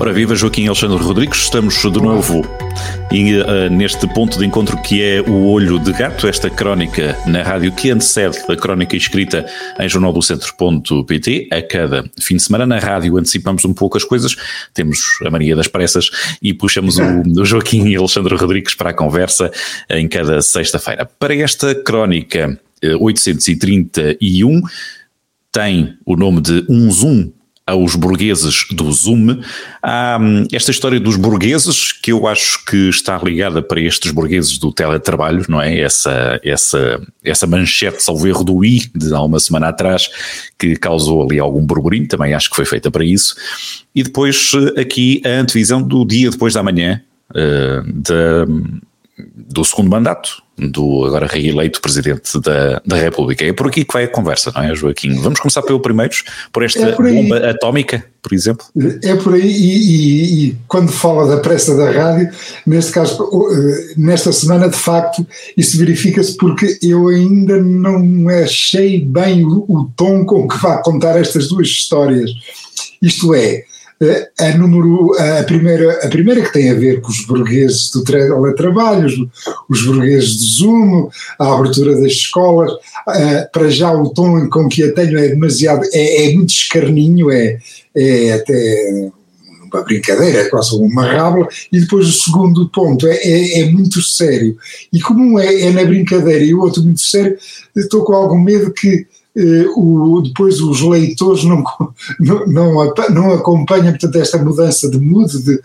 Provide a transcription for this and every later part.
Ora, viva Joaquim Alexandre Rodrigues, estamos de novo e, uh, neste ponto de encontro que é o Olho de Gato, esta crónica na rádio que antecede a crónica escrita em jornaldocentro.pt. A cada fim de semana na rádio antecipamos um pouco as coisas, temos a Maria das Pressas e puxamos o, o Joaquim e Alexandre Rodrigues para a conversa em cada sexta-feira. Para esta crónica uh, 831 tem o nome de Um Zoom aos burgueses do Zoom. Há hum, esta história dos burgueses que eu acho que está ligada para estes burgueses do teletrabalho, não é? Essa, essa, essa manchete, salvo erro, do I de há uma semana atrás, que causou ali algum burburinho, também acho que foi feita para isso. E depois eh, aqui a antevisão do dia depois da manhã, uh, do segundo mandato do agora reeleito Presidente da, da República. É por aqui que vai a conversa, não é, Joaquim? Vamos começar pelo primeiro, por esta é por bomba atómica, por exemplo? É por aí, e, e, e, quando fala da pressa da rádio, neste caso, eh, nesta semana, de facto, isso verifica-se porque eu ainda não achei bem o, o tom com que vai contar estas duas histórias. Isto é, a número a primeira a primeira que tem a ver com os burgueses do teletrabalho, os, os burgueses do Zoom, a abertura das escolas, para já o tom com que a tenho é demasiado é, é muito escarninho, é, é até uma brincadeira, é quase uma rábula, e depois o segundo ponto é, é, é muito sério. E como é, é na brincadeira e o outro muito sério, estou com algum medo que o, depois os leitores não, não, não, não acompanham portanto, esta mudança de mood, de,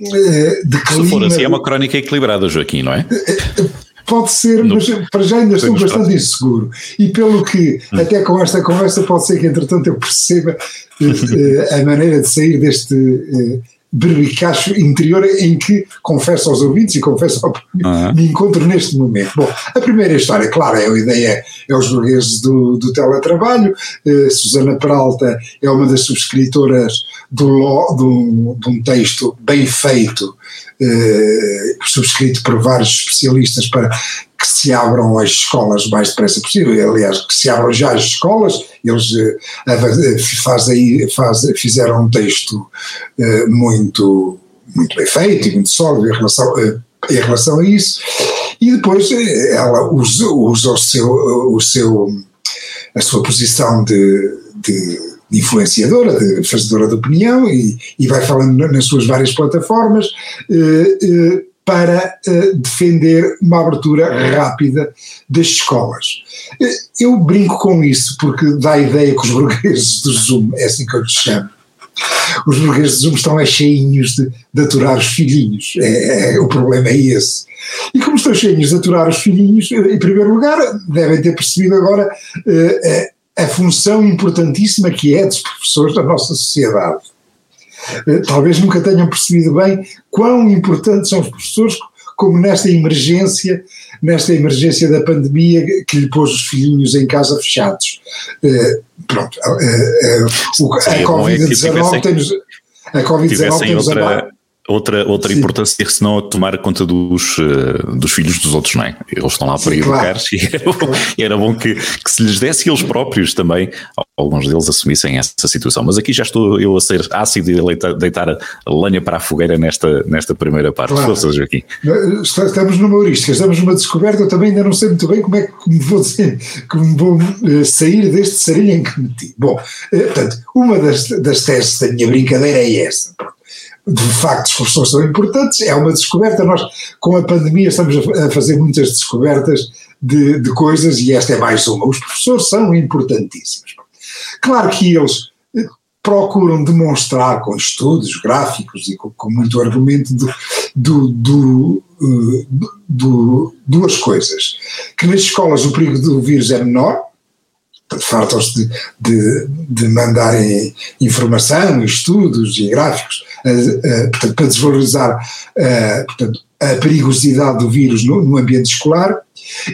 eh, de clima. Se for assim, é uma crónica equilibrada, Joaquim, não é? Eh, pode ser, no, mas para já ainda estou bastante inseguro. E pelo que, hum. até com esta conversa, pode ser que entretanto eu perceba a maneira de sair deste berbicacho interior em que, confesso aos ouvintes e confesso ao uhum. me encontro neste momento. Bom, a primeira história, claro, é a ideia, é os burgueses do, do teletrabalho, uh, Susana Peralta é uma das subscritoras do, do, de um texto bem feito, uh, subscrito por vários especialistas para que se abram as escolas o mais depressa possível, aliás, que se abram já as escolas, eles uh, faz aí, faz, fizeram um texto uh, muito, muito bem feito e muito sólido em relação, em relação a isso, e depois ela usa, usa o seu, o seu, a sua posição de, de, de influenciadora, de fazedora de opinião e, e vai falando nas suas várias plataformas, para uh, defender uma abertura rápida das escolas. Eh, eu brinco com isso porque dá a ideia que os burgueses do Zoom, é assim que eu lhes chamo, os burgueses do Zoom estão cheinhos de, de aturar os filhinhos, é, é, o problema é esse. E como estão cheinhos de aturar os filhinhos, em primeiro lugar, devem ter percebido agora uh, a, função importantíssima que é dos professores da nossa sociedade eh, talvez nunca tenham percebido bem quão importantes são os professores, como nesta emergência, nesta emergência da pandemia que lhe pôs os filhinhos em casa fechados. Uh, pronto, uh, uh, a é Covid-19 tem-nos. A Covid-19 tem-nos outra, outra importância que senão tomar conta dos, uh, dos filhos dos outros, não é? Eles estão lá para Sim, educar claro. e era bom, era bom que, que, se lhes desse eles próprios também, alguns deles assumissem essa situação. Mas aqui já estou eu a ser ácido e a deitar a lenha para a fogueira nesta, nesta primeira parte. Claro. Forças, Joaquim. Estamos numa heurística, estamos numa descoberta, eu também ainda não sei muito bem como é que me vou, dizer, como vou uh, sair deste sarilho em que meti. Bom, uh, portanto, uma das, das teses da minha brincadeira é esta. De facto os professores são importantes, é uma descoberta. Nós, com a pandemia, estamos a fazer muitas descobertas de, de coisas e esta é mais uma. Os professores são importantíssimos. Claro que eles eh, procuram demonstrar com estudos gráficos e com, com muito argumento do, do, do, uh, do, duas coisas. Que nas escolas o perigo do vírus é menor, fartam-se de, de, de mandarem informação, estudos e gráficos portanto, para desvalorizar portanto, a perigosidade do vírus no, no, ambiente escolar,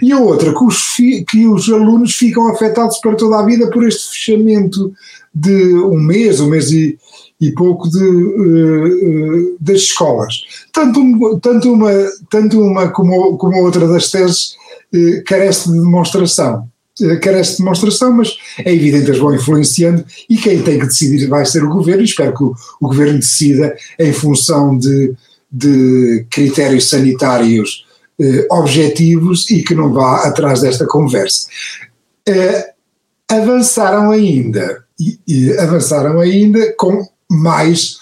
e a outra, que os, que os alunos ficam afetados para toda a vida por este fechamento de um mês, um mês e, e pouco de, uh, das escolas. Tanto, tanto, uma, tanto uma como, como a outra das teses uh, carece de demonstração. Carece de demonstração, mas é evidente que as vão influenciando e quem tem que decidir vai ser o governo e espero que o, o governo decida em função de, de critérios sanitários objetivos e que não vá atrás desta conversa. avançaram ainda, e, e avançaram ainda com mais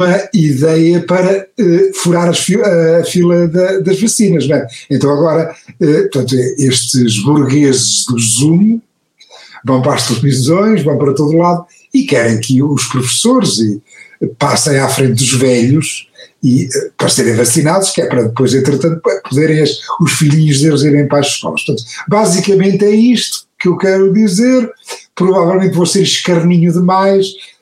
uma ideia para uh, furar fi a fila da, das vacinas. Não é? Então agora, uh, portanto, estes burgueses do Zoom vão para as televisões, vão para todo lado e querem que os professores e, passem à frente dos velhos e uh, para serem vacinados, que é para depois, entretanto, poderem as, os filhinhos deles irem para as escolas. Portanto, basicamente é isto que eu quero dizer. Provavelmente vou ser escarninho demais, eh,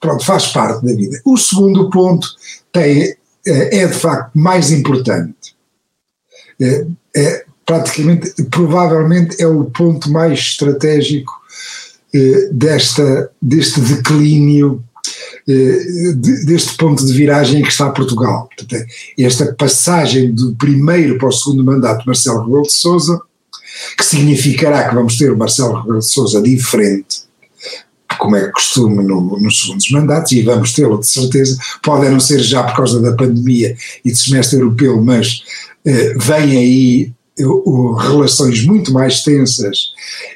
pronto, faz parte da vida. O segundo ponto tem, eh, é de facto mais importante. É, é, praticamente, provavelmente é o ponto mais estratégico desta, deste declínio, deste ponto de viragem em que está Portugal. Portanto, esta passagem do primeiro para o segundo mandato de Marcelo Rebelo de Sousa, que significará que vamos ter Marcelo Rebelo de Sousa diferente como é costume no, nos segundos mandatos, e vamos tê-lo de certeza, pode não ser já por causa da pandemia e do semestre europeu, mas eh, vem aí uh, relações muito mais tensas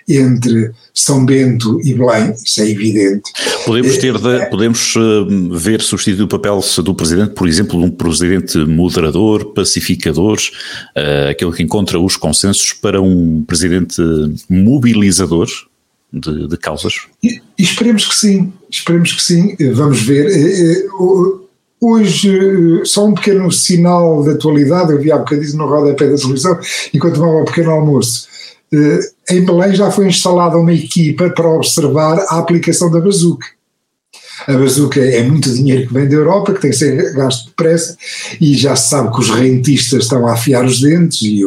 entre São Bento e Belém, isso é evidente. Podemos ter, de, podemos ver substituir o papel do Presidente, por exemplo, de um Presidente moderador, pacificador, uh, aquele que encontra os consensos para um Presidente mobilizador, de, de causas? E, esperemos que sim, esperemos que sim, vamos ver. Eh, eh, hoje, eh, só um pequeno sinal de atualidade, eu vi há bocadinho no rodapé da televisão, enquanto tomava um pequeno almoço. Em Belém já foi instalada uma equipa para observar a aplicação da bazuca. A bazuca é muito dinheiro que vem da Europa, que tem que ser gasto depressa, e já se sabe que os rentistas estão a afiar os dentes, e,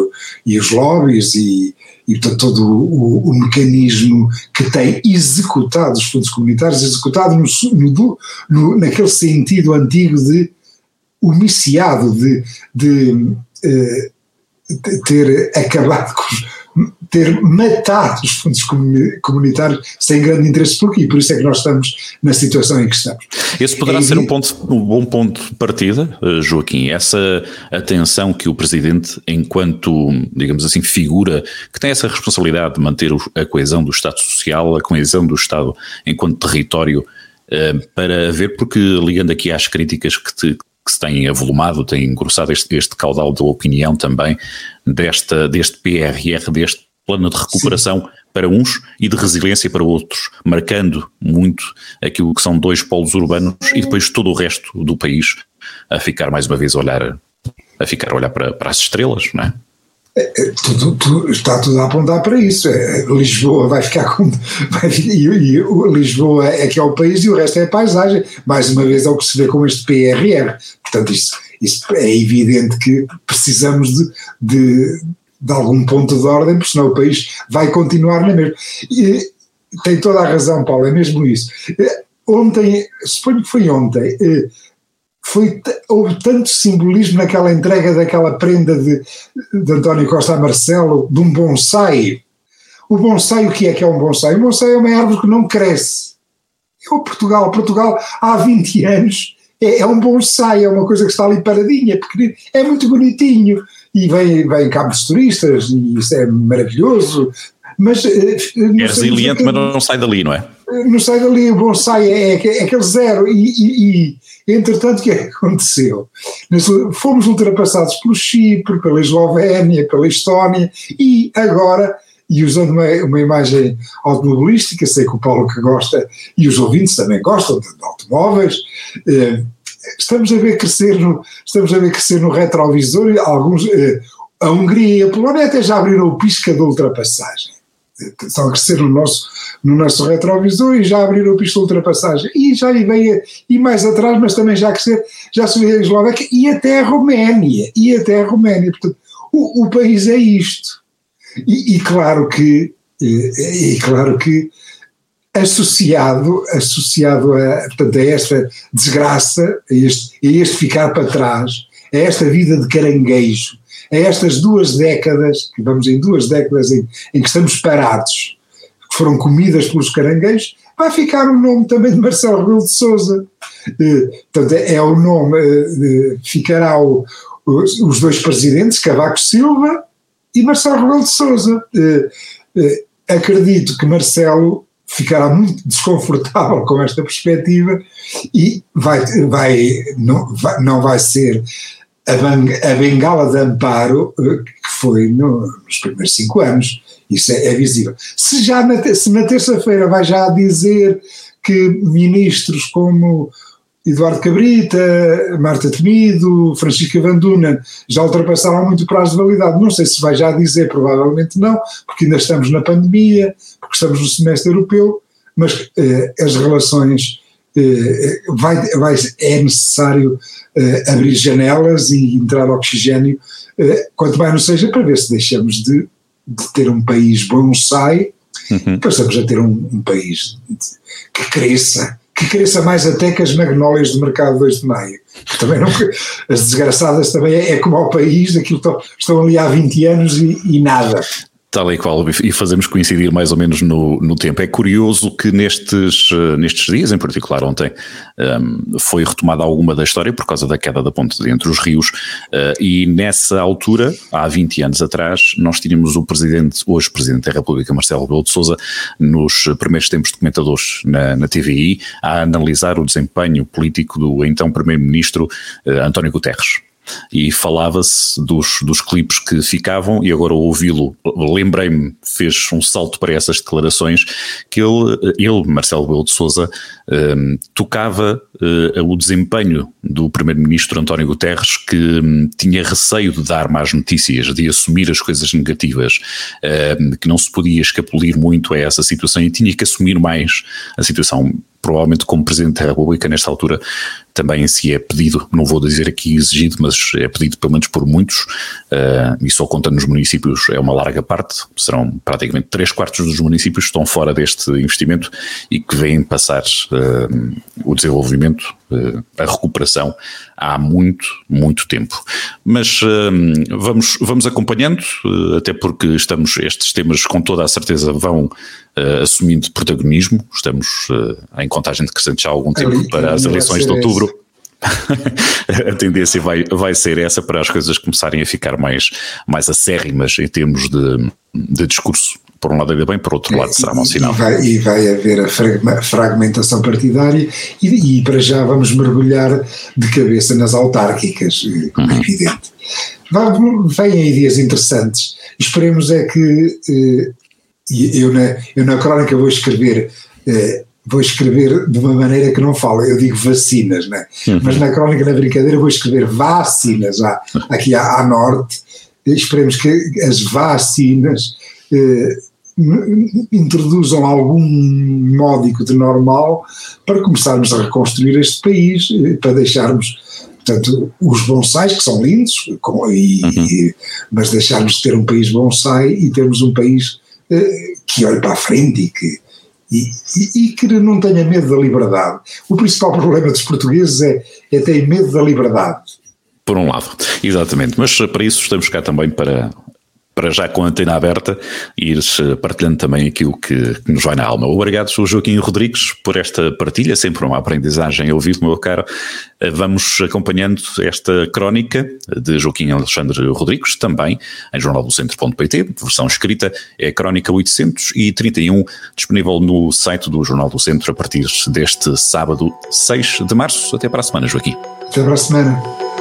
e os lobbies, e, e portanto todo o, o, mecanismo que tem executado os fundos comunitários, executado no, no, no, naquele sentido antigo de omiciado, de, de, de, eh, de ter acabado com os ter matado os fundos comunitários sem grande interesse por aqui, por isso é que nós estamos na situação em que estamos. Esse poderá é, ser um, ponto, um bom ponto de partida, eh, Joaquim, essa atenção que o Presidente, enquanto, digamos assim, figura que tem essa responsabilidade de manter a coesão do Estado Social, a coesão do Estado enquanto território, eh, para ver, porque ligando aqui às críticas que te, que se tem avolumado, tem engrossado este, este caudal de opinião também desta, deste PRR, deste plano de recuperação Sim. para uns e de resiliência para outros, marcando muito aquilo que são dois polos urbanos e depois todo o resto do país a ficar mais uma vez a olhar, a ficar a olhar para, para as estrelas, não é? É, é, tudo, tudo, está tudo a apontar para isso. É, Lisboa vai ficar com. Vai, e, e, Lisboa é que é o país e o resto é a paisagem. Mais uma vez é o que se vê com este PRR. Portanto, isso, isso é evidente que precisamos de, de, de, algum ponto de ordem, porque senão o país vai continuar na mesma. E, tem toda a razão, Paulo, é mesmo isso. Ontem, suponho que foi ontem foi, houve tanto simbolismo naquela entrega daquela prenda de, de António Costa a Marcelo, de um bonsai. O bonsai, o que é que é um bonsai? Um bonsai é uma árvore que não cresce. É o Portugal. Portugal, há 20 anos, é, é um bonsai, é uma coisa que está ali paradinha, é muito bonitinho. E vem, vem cabos turistas, e isso é maravilhoso. Mas, eh, é resiliente, mas não sai dali, não é? Não sai dali, o bonsai é, é, é aquele zero. e, e, e Entretanto, o que é que aconteceu? Fomos ultrapassados pelo Chipre, pela Eslovénia, pela Estónia e agora, e usando uma, uma imagem automobilística, sei que o Paulo que gosta e os ouvintes também gostam de, de automóveis, eh, estamos a ver crescer no, estamos a ver crescer no retrovisor alguns, eh, a Hungria e a Polónia até já abriram o pisca de ultrapassagem estão a crescer no nosso, no nosso retrovisor e já abriram a pista de ultrapassagem. E já veio, e mais atrás, mas também já a crescer, já subiu a Eslováquia e até a Roménia, e até a Roménia. Portanto, o, o país é isto. E, e claro que, e, e claro que associado, associado a, portanto, a esta desgraça, a este, a este ficar para trás, a esta vida de caranguejo, a estas duas décadas, que vamos em duas décadas em, em que estamos parados, que foram comidas pelos caranguejos, vai ficar o nome também de Marcelo Rebelo de Sousa. Eh, portanto, é o nome, eh, ficará o, os dois presidentes, Cavaco Silva e Marcelo Rebelo de Sousa. Eh, acredito que Marcelo ficará muito desconfortável com esta perspectiva e vai, vai, não, vai, não vai ser a, a bengala de amparo que foi no, nos primeiros cinco anos. Isso é, é visível. Se já na, se na terça-feira vai já dizer que ministros como Eduardo Cabrita, Marta Temido, Francisca Vanduna já ultrapassaram muito o prazo de validade. Não sei se vai já dizer, provavelmente não, porque ainda estamos na pandemia, porque estamos no semestre europeu, mas eh, as relações eh, vai, vai, é necessário eh, abrir janelas e entrar oxigênio, eh, quanto mais não seja para ver se deixamos de de ter um país bonsai, uhum. passamos a ter um, um país que cresça, que cresça mais até que as magnólias do mercado 2 de maio. Também não, as desgraçadas também é, é como ao país, daquilo estão, estão ali há 20 anos e, e nada. Tal e qual, e fazemos coincidir mais ou menos no, no tempo. É curioso que nestes, eh, nestes dias, em particular ontem, um, ehm, foi retomada alguma da história por causa da queda da ponte entre os rios, uh, e nessa altura, há 20 anos atrás, nós tínhamos o presidente, hoje presidente da República, Marcelo Rebelo de Sousa, nos primeiros tempos de comentadores na, na TVI, a analisar o desempenho político do então primeiro-ministro uh, António Guterres e falava-se dos, dos clipes que ficavam, e agora ouvi-lo, lembrei-me, fez um salto para essas declarações, que ele, ele Marcelo Belo de Souza, um, tocava uh, o desempenho do primeiro-ministro António Guterres, que um, tinha receio de dar más notícias, de assumir as coisas negativas, um, que não se podia escapulir muito a essa situação e tinha que assumir mais a situação provavelmente como Presidente da República, nesta altura, também se é pedido, não vou dizer aqui exigido, mas é pedido pelo menos por muitos, uh, e só conta nos municípios é uma larga parte, serão praticamente três quartos dos municípios que estão fora deste investimento e que vêm passar uh, o desenvolvimento, uh, a recuperação há muito, muito tempo. Mas vamos, vamos acompanhando, até porque estamos, estes temas com toda a certeza vão assumindo protagonismo, estamos em contagem decrescente já há algum tempo para as eleições de outubro a tendência vai, vai ser essa para as coisas começarem a ficar mais, mais acérrimas em termos de, de discurso. Por um lado ainda bem, por outro lado será mau sinal. E vai, e vai haver a fragmentação partidária e, e, para já vamos mergulhar de cabeça nas autárquicas, como é uhum. evidente. Vêm aí dias interessantes. Esperemos é que eh, eu na, eu na crónica vou escrever eh, vou escrever de uma maneira que não falo, eu digo vacinas, né? Uhum. mas na crónica, na brincadeira, vou escrever vacinas à, aqui à, à, norte. Esperemos que as vacinas eh, introduzam algum módico de normal para começarmos a reconstruir este país, eh, para deixarmos. Portanto, os bonsais, que são lindos, com, e, uhum. e, mas deixarmos de ter um país bonsai e termos um país que olhe para a frente e que, e, e, e, que não tenha medo da liberdade. O principal problema dos portugueses é, é ter medo da liberdade. Por um lado, exatamente. Mas para isso estamos cá também para para já com a antena aberta, ires eh, partilhando também aquilo que, que, nos vai na alma. Obrigado, Joaquim Rodrigues, por esta partilha, sempre uma aprendizagem vivo, meu caro. Vamos acompanhando esta crónica de Joaquim Alexandre Rodrigues, também em jornaldocentro.pt, versão escrita, é a crónica 831, disponível no site do Jornal do Centro a partir deste sábado 6 de março. Até para a semana, Joaquim. Até para a semana.